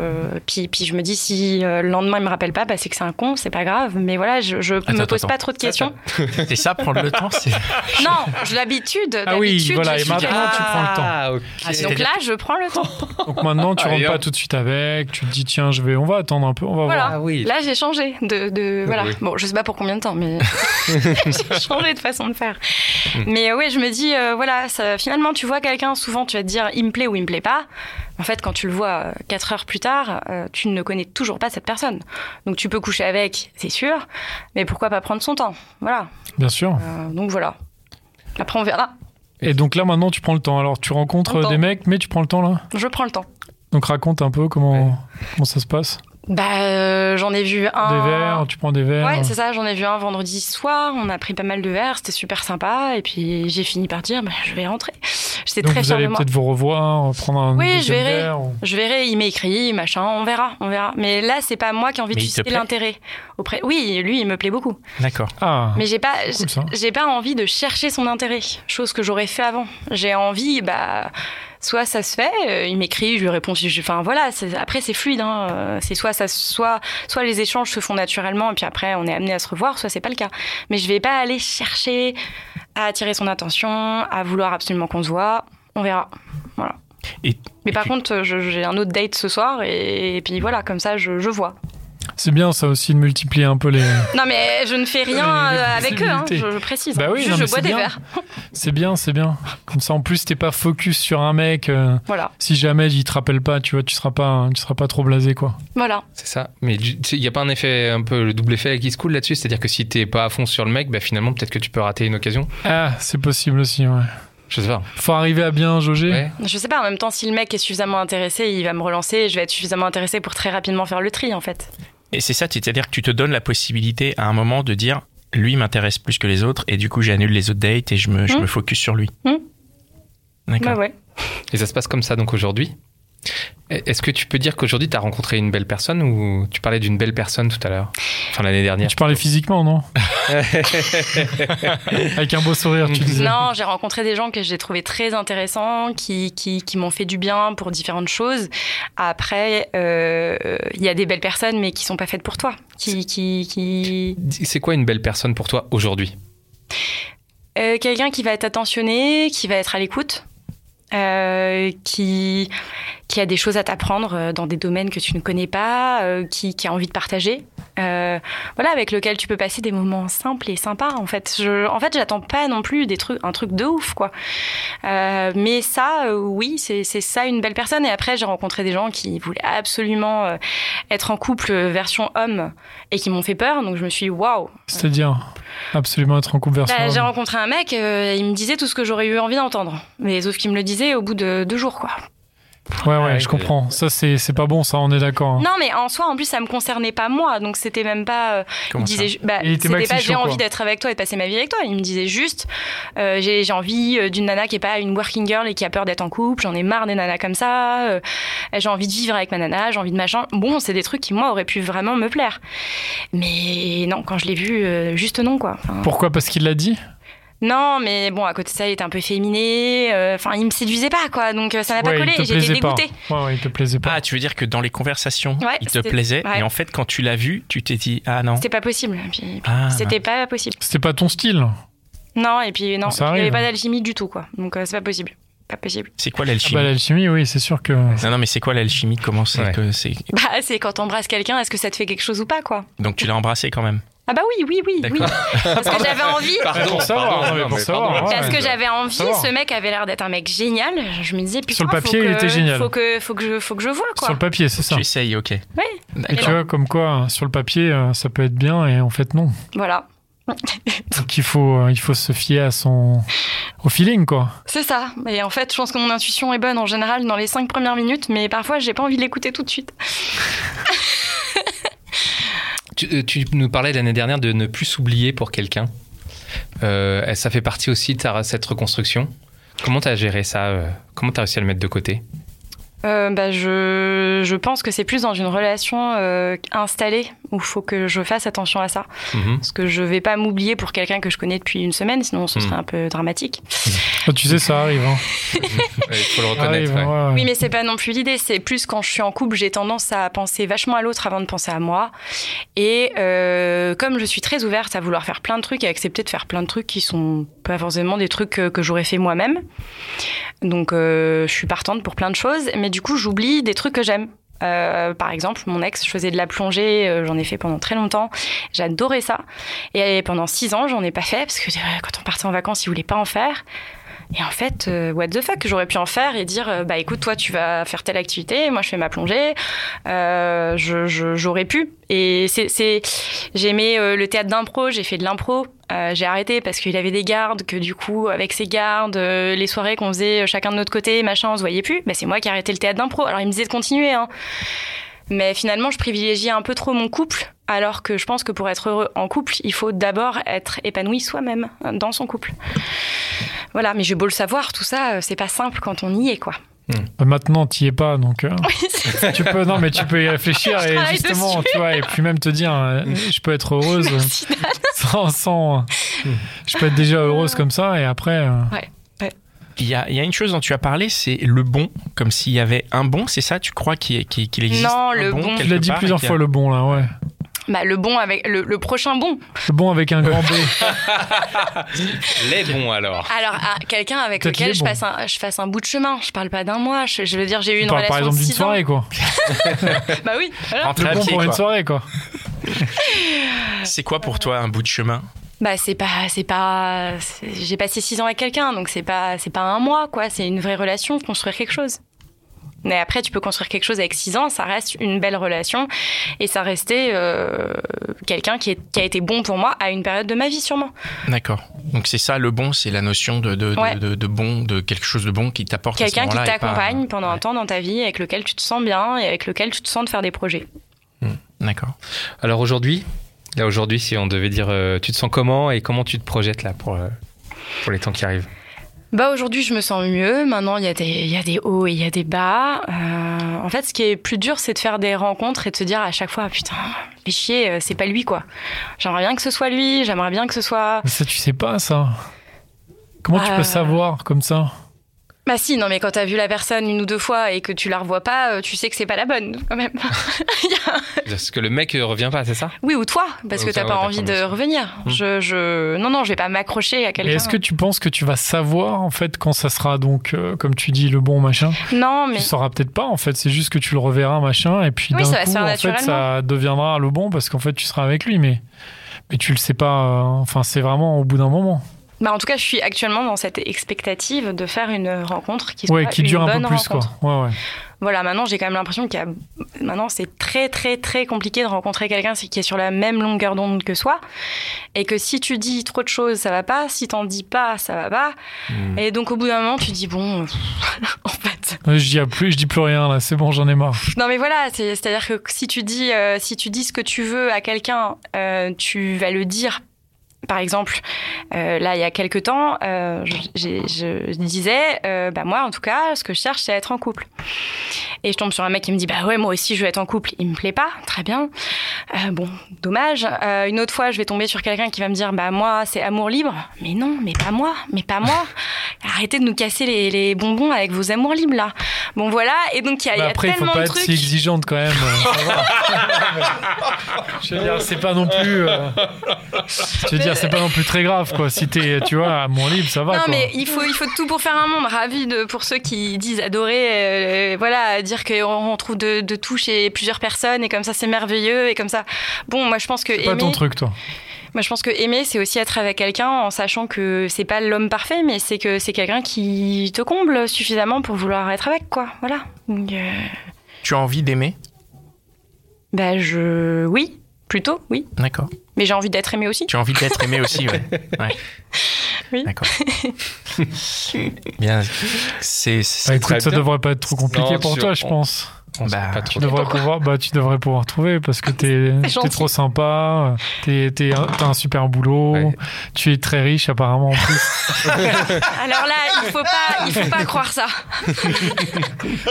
puis puis je me dis si euh, le lendemain il me rappelle pas, bah c'est que c'est un con, c'est pas grave. Mais voilà, je, je me pose
attends.
pas trop de questions.
C'est ça, prendre le temps, c'est.
Non, j'ai l'habitude.
Ah oui, voilà,
je
et maintenant, tu prends le temps.
Ah.
Ah,
Donc là, je prends le temps.
Donc maintenant, tu
Ah,
rentres pas tout de suite avec. Tu te dis, tiens, je vais, on va attendre un peu, on va
Voilà.
voir.
Ah oui.
Là, j'ai changé de, de voilà.
Oui.
Bon, je sais pas pour combien de temps, mais j'ai changé de façon de faire.
Hmm.
Mais euh, ouais, je me dis euh, voilà, ça, finalement, tu vois quelqu'un, souvent, tu vas te dire il me plaît ou il me plaît pas. En fait, quand tu le vois euh, quatre heures plus tard, euh, tu ne connais toujours pas cette personne. Donc, tu peux coucher avec, c'est sûr, mais pourquoi pas prendre son temps? Voilà.
Bien sûr.
Euh, donc voilà. Après, on verra.
Et donc là, maintenant, tu prends le temps. Alors, tu rencontres des mecs, mais tu prends le temps là?
Je prends le temps.
Donc raconte un peu comment, comment ça se passe.
Bah, euh, j'en ai vu un.
Des verres, tu prends des verres.
Ouais, c'est ça, j'en ai vu un vendredi soir, on a pris pas mal de verres, c'était super sympa, et puis j'ai fini par dire, bah, je vais rentrer. J'étais très
vous
fière
allez
de moi.
peut-être vous revoir, prendre un
Oui, je verrai.
verre. ou-
Je verrai, il m'écrit, machin, on verra, on verra. Mais là, c'est pas moi qui ai envie
Mais
de susciter l'intérêt auprès. Oui, lui, il me plaît beaucoup.
D'accord.
Ah,
Mais j'ai pas,
cool,
j'ai pas envie de chercher son intérêt, chose que j'aurais fait avant. J'ai envie, bah, soit ça se fait, euh, il m'écrit, je lui réponds, je- enfin voilà. Après, c'est fluide, hein. euh, C'est soit ça, soit, soit les échanges se font naturellement, et puis après, on est amené à se revoir, soit c'est pas le cas. Mais je vais pas aller chercher à attirer son attention, à vouloir absolument qu'on se voit. On verra. Voilà.
Et-
Mais
et
par
tu-
contre, j'ai un autre date ce soir, et, et puis voilà, comme ça, je, je vois.
C'est bien ça aussi de multiplier un peu les.
Non, mais je ne fais rien
Les- les
euh, avec eux, hein, je, je précise.
Bah oui,
Juste,
non, mais
je bois des
bien.
verres.
C'est bien, c'est bien. Comme ça, en plus, t'es pas focus sur un mec. euh,
Voilà.
si jamais il te rappelle pas, tu vois, tu seras pas, tu seras pas trop blasé, quoi.
Voilà.
C'est ça. Mais il n'y a pas un effet, un peu le double effet qui se coule là-dessus? C'est-à-dire que si t'es pas à fond sur le mec, bah finalement, peut-être que tu peux rater une occasion.
Ah, c'est possible aussi, ouais.
Je sais pas.
Faut arriver à bien jauger.
Ouais.
Je sais pas, en même temps, si le mec est suffisamment intéressé, il va me relancer et je vais être suffisamment intéressé pour très rapidement faire le tri, en fait.
Et c'est ça, c'est-à-dire que tu te donnes la possibilité à un moment de dire lui m'intéresse plus que les autres et du coup j'annule les autres dates et je me, je
Hmm.
me focus sur lui.
Hmm.
D'accord.
Bah ouais.
Et ça se passe comme ça donc aujourd'hui? Est-ce que tu peux dire qu'aujourd'hui, tu as rencontré une belle personne ou tu parlais d'une belle personne tout à l'heure Enfin, l'année dernière?
Tu parlais physiquement, non? Avec un beau sourire, tu disais.
Non, j'ai rencontré des gens que j'ai trouvé très intéressants, qui, qui, qui m'ont fait du bien pour différentes choses. Après, euh, il y a des belles personnes, mais qui sont pas faites pour toi. Qui, qui, qui...
C'est quoi une belle personne pour toi aujourd'hui?
Euh, Quelqu'un qui va être attentionné, qui va être à l'écoute. euh, qui, qui a des choses à t'apprendre euh, dans des domaines que tu ne connais pas, euh, qui, qui a envie de partager, euh, voilà, avec lequel tu peux passer des moments simples et sympas. En fait, je, en fait, j'attends pas non plus des trucs, un truc de ouf, quoi. Euh, mais ça, euh, oui, c'est c'est ça une belle personne. Et après, j'ai rencontré des gens qui voulaient absolument être en couple version homme et qui m'ont fait peur. Donc je me suis dit, waouh.
C'est-à-dire absolument être en couple version.
Bah, j'ai
homme.
rencontré un mec, il me disait tout ce que j'aurais eu envie d'entendre. Mais sauf qu'il me le disait au bout de deux jours, quoi.
Ouais, ouais, je comprends. Ça, c'est c'est pas bon, ça, on est d'accord. hein.
Non, mais en soi, en plus, ça me concernait pas moi, donc c'était même pas. euh, il disait, bah,
Il était
c'était pas j'ai envie d'être avec toi et de passer ma vie avec toi. Il me disait juste, euh, j'ai j'ai envie euh, d'une nana qui est pas une working girl et qui a peur d'être en couple. J'en ai marre des nanas comme ça. euh, j'ai envie de vivre avec ma nana. J'ai envie de machin. Bon, c'est des trucs qui moi auraient pu vraiment me plaire. Mais non, quand je l'ai vu, euh, juste non quoi. Enfin,
Pourquoi? Parce qu'il l'a dit?
Non, mais bon, à côté de ça, il était un peu féminé. euh, Enfin, il me séduisait pas quoi, donc euh, ça n'a pas collé.
il te
et J'étais
plaisait pas.
dégoûtée.
Ouais, ouais, il te plaisait pas.
Ah, tu veux dire que dans les conversations,
Ouais,
il te plaisait,
ouais.
et en fait, quand tu l'as vu, tu t'es dit, ah non.
C'était pas possible.
Ah,
C'était pas possible.
C'était pas ton style.
Non, et puis non,
Ça
il n'y avait pas d'alchimie du tout, quoi. Donc euh, c'est pas possible. Pas possible.
C'est quoi
Ah
l'alchimie
bah, l'alchimie, oui, c'est sûr que.
Non, non, mais c'est quoi l'alchimie? Comment c'est
Ouais.
que c'est
Bah, c'est quand t'embrasses quelqu'un, est-ce que ça te fait quelque chose ou pas, quoi?
Donc tu l'as embrassé quand même?
Ah bah oui, oui, oui, oui. Parce que j'avais envie.
Pour savoir, ouais.
Parce que j'avais envie, ce mec avait l'air d'être un mec génial. Je me disais, putain,
Sur le papier,
faut
il
que,
était génial.
Faut que, faut que, je, faut que je vois, quoi.
Sur le papier, c'est ça.
Tu essayes, ok.
Ouais.
Et tu vois, comme quoi, sur le papier, euh, ça peut être bien et en fait, non.
Voilà,
Donc il faut, euh, il faut se fier à son. au feeling, quoi.
c'est ça. Et en fait, je pense que mon intuition est bonne en général dans les cinq premières minutes, mais parfois, j'ai pas envie de l'écouter tout de suite.
Tu, euh, tu nous parlais l'année dernière de ne plus s'oublier pour quelqu'un. Euh, ça fait partie aussi de ta- cette reconstruction. Comment tu as géré ça euh, Comment tu as réussi à le mettre de côté?
Euh, bah, je, je pense que c'est plus dans une relation euh, installée où il faut que je fasse attention à ça.
Mhm.
Parce que je vais pas m'oublier pour quelqu'un que je connais depuis une semaine, sinon ce
Mm.
serait un peu dramatique.
Ah, tu sais, ça arrive. Hein.
Il faut le reconnaître.
arrive,
ouais.
ouais, ouais.
Oui, mais c'est pas non plus l'idée. C'est plus quand je suis en couple, j'ai tendance à penser vachement à l'autre avant de penser à moi. Et euh, comme je suis très ouverte à vouloir faire plein de trucs et accepter de faire plein de trucs qui sont pas forcément des trucs que, que j'aurais fait moi-même. Donc, euh, je suis partante pour plein de choses. Mais du coup, j'oublie des trucs que j'aime. Euh, par exemple, mon ex, je faisais de la plongée, euh, j'en ai fait pendant très longtemps. J'adorais ça. Et pendant six ans, j'en ai pas fait parce que euh, quand on partait en vacances, il voulait pas en faire. Et en fait, euh, what the fuck, j'aurais pu en faire et dire, euh, bah écoute, toi, tu vas faire telle activité, moi, je fais ma plongée. Euh, j'aurais pu. Et c'est, c'est, j'ai aimé euh, le théâtre d'impro, j'ai fait de l'impro. J'ai arrêté parce qu'il avait des gardes, que du coup, avec ces gardes, les soirées qu'on faisait chacun de notre côté, machin, on se voyait plus. Bah, c'est moi qui ai arrêté le théâtre d'impro. Alors, il me disait de continuer, hein. Mais finalement, je privilégiais un peu trop mon couple, alors que je pense que pour être heureux en couple, il faut d'abord être épanoui soi-même euh, dans son couple. Voilà, mais j'ai beau le savoir, tout ça, euh, c'est pas simple quand on y est, quoi.
Bah, Maintenant, t'y es pas, donc. euh, tu peux, non, mais tu peux y réfléchir
Je
et justement,
dessus.
tu vois, et puis même te dire, euh, je peux être heureuse
Merci,
sans, sans- je peux être déjà heureuse comme ça et après. euh,
Il y, a, il y a une chose dont tu as parlé, c'est le bon, comme s'il y avait un bon, c'est ça Tu crois qu'il qu'il existe
Non,
un
le bon.
quelque
Tu l'as dit plusieurs
y a-
fois le bon là, ouais.
Bah, le bon avec le, le prochain bon.
Le bon avec un grand B.
Les bons alors.
Alors, ah, quelqu'un avec lequel je fasse, un, je fasse un bout de chemin. Je parle pas d'un mois. Je, je veux dire, j'ai eu une relation
par exemple d'une soirée quoi.
Bah oui, voilà.
Rentrer
Le bon
pied,
pour une soirée quoi.
C'est quoi pour toi un bout de chemin?
Bah c'est pas, c'est pas, j'ai passé six ans avec quelqu'un, donc c'est pas, c'est pas un mois quoi. C'est une vraie relation, construire quelque chose. Mais après, tu peux construire quelque chose avec six ans, ça reste une belle relation et ça restait euh, quelqu'un qui, a été bon pour moi à une période de ma vie sûrement.
D'accord. Donc c'est ça le bon, c'est la notion de, de, de-
Ouais.
de, de bon, de quelque chose de bon qui t'apporte
Quelqu'un qui
pas-
t'accompagne pendant un temps dans ta vie, avec lequel tu te sens bien et avec lequel tu te sens de faire des projets.
D'accord.
Alors aujourd'hui, là aujourd'hui, si on devait dire, euh, tu te sens comment et comment tu te projettes là pour, euh, pour les temps qui arrivent?
Bah aujourd'hui je me sens mieux. Maintenant il y a des il y a des hauts et il y a des bas. Euh, en fait ce qui est plus dur c'est de faire des rencontres et de se dire à chaque fois putain les chier euh, c'est pas lui quoi. J'aimerais bien que ce soit lui. J'aimerais bien que ce soit.
Mais ça, tu sais pas, ça. Comment tu
Euh.
peux savoir comme ça?
Bah si non mais quand t'as vu la personne une ou deux fois et que tu la revois pas, euh, tu sais que c'est pas la bonne quand même.
Parce que le mec euh, revient pas, c'est ça?
Oui ou toi parce
Ou
que t'as pas envie de revenir.
Hmm.
Je je non non je vais pas m'accrocher à
Et
quelqu'un.
est-ce que tu penses que tu vas savoir, en fait, quand ça sera donc, euh, comme tu dis, le bon machin?
Non mais
Tu sauras peut-être pas, en fait. C'est juste que tu le reverras, machin, et puis
Oui,
d'un
ça va
coup,
se faire
en fait, ça deviendra le bon parce qu'en fait, tu seras avec lui, mais. Mais tu le sais pas, euh, enfin, c'est vraiment au bout d'un moment.
Bah en tout cas je suis actuellement dans cette expectative de faire une rencontre qui soit
Ouais, qui
une
dure un peu plus,
rencontre.
quoi. Ouais, ouais.
Voilà, maintenant j'ai quand même l'impression qu'il y a maintenant c'est très très très compliqué de rencontrer quelqu'un qui est sur la même longueur d'onde que soi et que si tu dis trop de choses ça va pas, si t'en dis pas ça va pas
Hmm.
et donc au bout d'un moment tu dis bon en fait
Je dis plus, je dis plus rien, là. C'est bon, j'en ai marre.
non mais voilà c'est c'est à dire que si tu dis euh, si tu dis ce que tu veux à quelqu'un euh, tu vas le dire par exemple, euh, là, il y a quelques temps, euh, je, disais, euh, bah moi, en tout cas, ce que je cherche, c'est être en couple. Et je tombe sur un mec qui me dit, bah ouais, moi aussi, je veux être en couple. Il me plaît pas, très bien. Euh, bon, dommage. Euh, une autre fois, je vais tomber sur quelqu'un qui va me dire, bah moi, c'est amour libre. Mais non, mais pas moi, mais pas moi. Arrêtez de nous casser les, les bonbons avec vos amours libres là. Bon voilà, et donc il y a, il y
Bah
a
après, il faut
tellement
pas
de
être
trucs.
si exigeante quand même. je veux dire, c'est pas non plus. euh, Je veux dire, c'est pas non plus très grave, quoi. Si t'es, tu vois, à mon libre, ça va.
Non,
quoi.
mais il faut, il faut tout pour faire un monde. Ravi de, pour ceux qui disent adorer, euh, voilà, dire qu'on on trouve de, de tout chez plusieurs personnes et comme ça c'est merveilleux et comme ça. Bon, moi je pense que
C'est pas ton truc, toi.
moi je pense que aimer c'est aussi être avec quelqu'un en sachant que c'est pas l'homme parfait, mais c'est que c'est quelqu'un qui te comble suffisamment pour vouloir être avec, quoi. Voilà. Euh,
Tu as envie d'aimer?
Bah je, oui, plutôt, oui.
D'accord.
Mais j'ai envie d'être aimé aussi.
Tu as envie d'être aimé aussi, ouais. ouais.
Oui.
D'accord. Bien. C'est. c'est-
Bah, écoute, ça
bien.
devrait pas être trop compliqué
Non,
pour toi, je
on-
pense.
On
Bah,
pas
Tu devrais pouvoir, bah, tu devrais pouvoir trouver parce que t'es,
gentil.
trop sympa, t'es, t'as un super boulot,
Ouais.
tu es très riche apparemment en plus.
Alors là, il faut pas, il faut pas croire ça.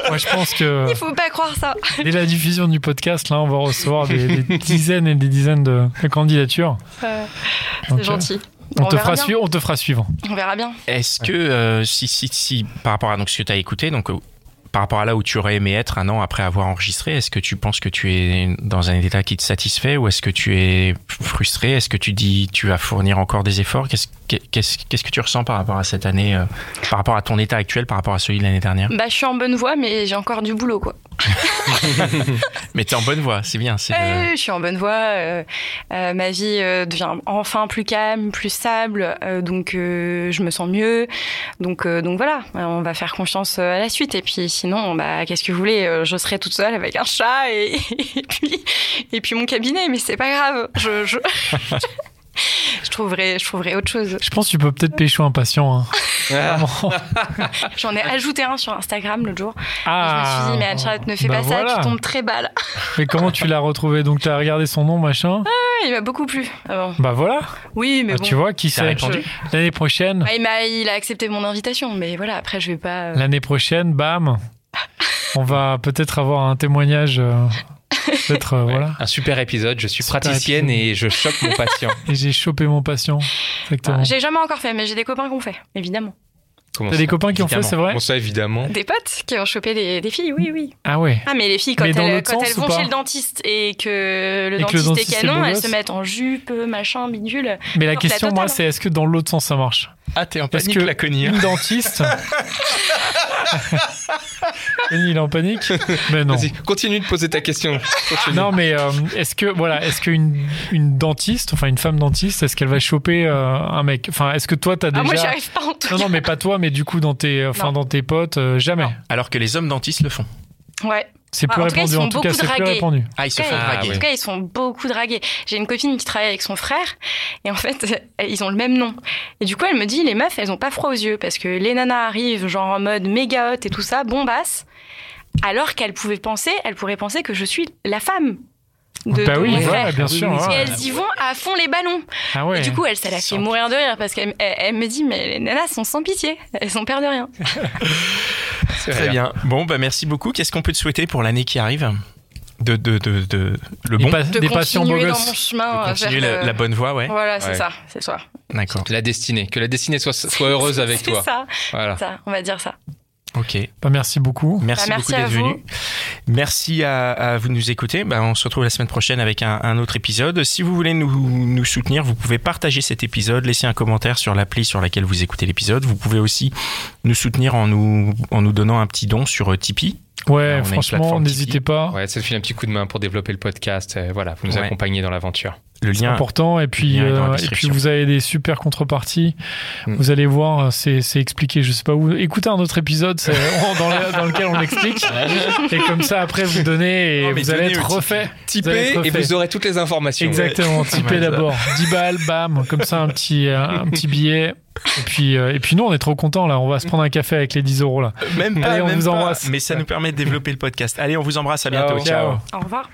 Moi, je pense que
Il faut pas croire ça.
dès la diffusion du podcast, là, on va recevoir des, des dizaines et des dizaines de, de candidatures.
Euh,
Donc,
c'est gentil.
euh, On,
On
te fera suivre, on te fera suivre.
On verra bien.
Est-ce que, euh, si, si, si, par rapport à donc, ce que tu as écouté, donc, par rapport à là où tu aurais aimé être un an après avoir enregistré, est-ce que tu penses que tu es dans un état qui te satisfait ou est-ce que tu es frustré? Est-ce que tu dis tu vas fournir encore des efforts? Qu'est-ce que tu ressens par rapport à cette année, euh, par rapport à ton état actuel, par rapport à celui de l'année dernière?
Bah, je suis en bonne voie, mais j'ai encore du boulot, quoi.
Mais tu es en bonne voie, c'est bien. c'est le-
Euh, je suis en bonne voie. euh, euh, ma vie euh, devient enfin plus calme, plus stable. euh, donc, euh, je me sens mieux. Donc, euh, donc voilà, euh, on va faire confiance euh, à la suite. Et puis, sinon, bah, qu'est-ce que vous voulez euh, Je serai toute seule avec un chat et, et puis et puis mon cabinet. Mais c'est pas grave. Je je, je trouverai je trouverai autre chose.
Je pense que tu peux peut-être pécho un patient. hein.
Ah.
J'en ai ajouté un sur Instagram l'autre jour.
Ah,
je me suis dit, mais Anne-Charlotte, ne fais
bah
pas ça, tu tombes très bas là.
Mais comment tu l'as retrouvé? Donc, tu as regardé son nom, machin?
Ah, il m'a beaucoup plu. Ah bon.
Bah voilà.
Oui, mais
Bah,
bon.
Tu vois, qui sait?
répondu?
L'année prochaine,
Ah, il, m'a- il a accepté mon invitation, mais voilà, après, je vais pas. euh,
l'année prochaine, bam, on va peut-être avoir un témoignage. euh, peut-être, euh, voilà.
Un super épisode. Je suis
Super
praticienne
épisode.
et je chope mon patient.
Et j'ai chopé mon patient. Exactement.
ah, j'ai jamais encore fait, mais j'ai des copains qui ont fait, évidemment.
Comment
T'as
ça
des copains qui ont fait,
Évidemment.
c'est vrai
Comment ça, évidemment
Des potes qui ont chopé des, des filles, oui, oui.
Ah ouais.
Ah, mais les filles, quand,
Mais
elles,
l'autre
quand
sens
elles
ou
vont chez le dentiste et que le
Et que le
dentiste, est canon, elles se mettent en jupe, machin, bidule.
Mais la
la
question, moi, c'est est-ce que dans l'autre sens ça marche?
Ah, t'es en panique,
que
Laconie, hein
une dentiste. Il est en panique Mais non.
Vas-y, continue de poser ta question. Continue.
Non, mais euh, est-ce que voilà, est-ce qu'une une dentiste, enfin une femme dentiste, est-ce qu'elle va choper euh, un mec? Enfin, est-ce que toi t'as
Ah, moi, j'y
déjà
arrive pas en tout
Non,
cas.
non, mais pas toi, mais du coup dans tes, enfin
Non.
dans tes potes, euh, jamais.
Non.
Alors que les hommes dentistes le font.
Ouais.
C'est
Ah,
plus
en tout cas, ils
répandu.
sont
En tout cas,
beaucoup
c'est plus
dragués.
répandu.
Ah, ils se font
Ah,
draguer.
En tout cas, ils sont beaucoup dragués. J'ai une copine qui travaille avec son frère et en fait, ils ont le même nom. Et du coup, elle me dit, les meufs, elles ont pas froid aux yeux parce que les nanas arrivent genre en mode méga hot et tout ça, bombasse, alors qu'elles pouvaient penser, elles pourraient penser que je suis la femme. de,
bah
de
oui,
mon
ouais,
frère.
bien sûr.
Et
ouais.
elles y vont à fond les ballons.
Ah ouais.
Et du coup, elle, ça la fait mourir de rire parce qu'elle elle, elle me dit, mais les nanas sont sans pitié. Elles ont peur de rien.
Très bien. Bon, bah merci beaucoup. Qu'est-ce qu'on peut te souhaiter pour l'année qui arrive de, de, de, de- le
Des
bon,
De
des beaux
continuer dans mon chemin
de continuer
vers
la,
le-
la bonne voie, ouais.
Voilà, c'est
Ouais.
ça, c'est ça.
D'accord.
La destinée. Que la destinée soit, soit heureuse avec
C'est
toi.
ça,
Voilà.
ça, on va dire ça.
Ok.
Bah, merci beaucoup.
Merci,
Bah, merci
beaucoup
à
d'être
vous.
venu. Merci à, à vous de nous écouter. Bah, on se retrouve la semaine prochaine avec un, un autre épisode. Si vous voulez nous, nous soutenir, vous pouvez partager cet épisode, laisser un commentaire sur l'appli sur laquelle vous écoutez l'épisode. Vous pouvez aussi nous soutenir en nous, en nous donnant un petit don sur euh, Tipeee.
Ouais,
on
franchement, n'hésitez pas.
Ouais, ça te file un petit coup de main pour développer le podcast. Euh, Voilà, vous nous
Ouais.
accompagnez dans l'aventure.
Le
C'est
lien.
important. Et puis, euh, et puis, vous avez des super contreparties.
Mm.
Vous allez voir, c'est c'est expliqué. Je sais pas où. Écoutez un autre épisode c'est- dans, le- dans lequel on l'explique. et comme ça, après, vous donnez et
Non,
vous allez
donnez
être refait. Vous allez
Tipez
être
et vous aurez toutes les informations.
Exactement,
ça.
d'abord. 10 balles, bam, comme ça un petit, euh, un petit billet. Et puis, euh, et puis nous, on est trop contents là. On va se prendre un café avec les 10 euros là.
Même pas,
Allez, on
même
vous
pas.
embrasse.
Mais ça nous permet de développer le podcast. Allez, on vous embrasse. À bientôt.
Ciao.
Ciao.
Ciao.
Au revoir.